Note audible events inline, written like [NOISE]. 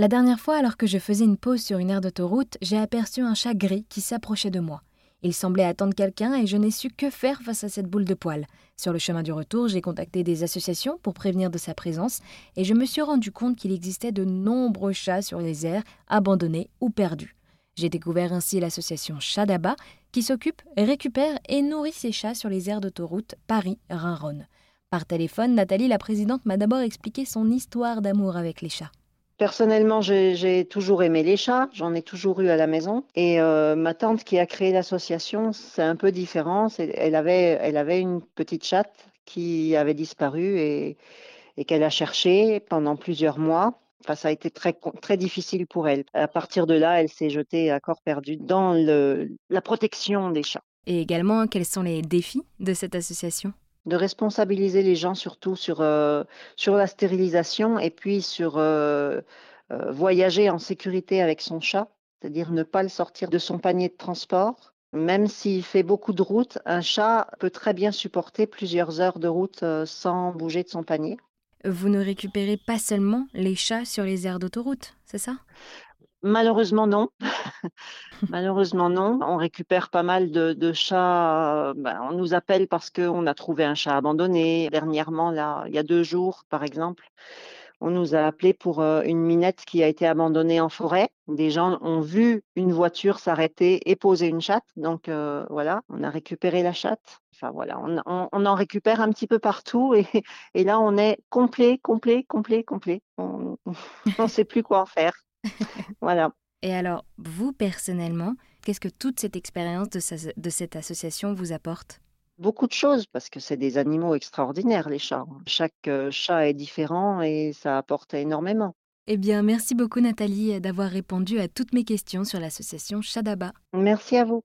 La dernière fois, alors que je faisais une pause sur une aire d'autoroute, j'ai aperçu un chat gris qui s'approchait de moi. Il semblait attendre quelqu'un et je n'ai su que faire face à cette boule de poils. Sur le chemin du retour, j'ai contacté des associations pour prévenir de sa présence et je me suis rendu compte qu'il existait de nombreux chats sur les aires, abandonnés ou perdus. J'ai découvert ainsi l'association Chadaba qui s'occupe, récupère et nourrit ces chats sur les aires d'autoroute Paris-Rhin-Rhône. Par téléphone, Nathalie, la présidente, m'a d'abord expliqué son histoire d'amour avec les chats. Personnellement, j'ai toujours aimé les chats, j'en ai toujours eu à la maison. Et euh, ma tante qui a créé l'association, c'est un peu différent. Elle avait, une petite chatte qui avait disparu et, qu'elle a cherché pendant plusieurs mois. Enfin, ça a été très, difficile pour elle. À partir de là, elle s'est jetée à corps perdu dans la protection des chats. Et également, quels sont les défis de cette association? De responsabiliser les gens surtout sur, euh, sur la stérilisation et puis sur euh, euh, voyager en sécurité avec son chat, c'est-à-dire ne pas le sortir de son panier de transport. Même s'il fait beaucoup de route, un chat peut très bien supporter plusieurs heures de route sans bouger de son panier. Vous ne récupérez pas seulement les chats sur les aires d'autoroute, c'est ça? Malheureusement non. [LAUGHS] Malheureusement non. On récupère pas mal de, chats. Ben, on nous appelle parce qu'on a trouvé un chat abandonné. Dernièrement, là, il y a deux jours, par exemple, on nous a appelé pour euh, une minette qui a été abandonnée en forêt. Des gens ont vu une voiture s'arrêter et poser une chatte. Donc euh, voilà, on a récupéré la chatte. Enfin voilà, on, en récupère un petit peu partout [LAUGHS] et, là on est complet, complet, complet, complet. On [LAUGHS] ne sait plus quoi en faire. Voilà. Et alors, vous personnellement, qu'est-ce que toute cette expérience de, de cette association vous apporte? Beaucoup de choses, parce que c'est des animaux extraordinaires, les chats. Chaque euh, chat est différent et ça apporte énormément. Eh bien, merci beaucoup Nathalie d'avoir répondu à toutes mes questions sur l'association Chadaba. Merci à vous.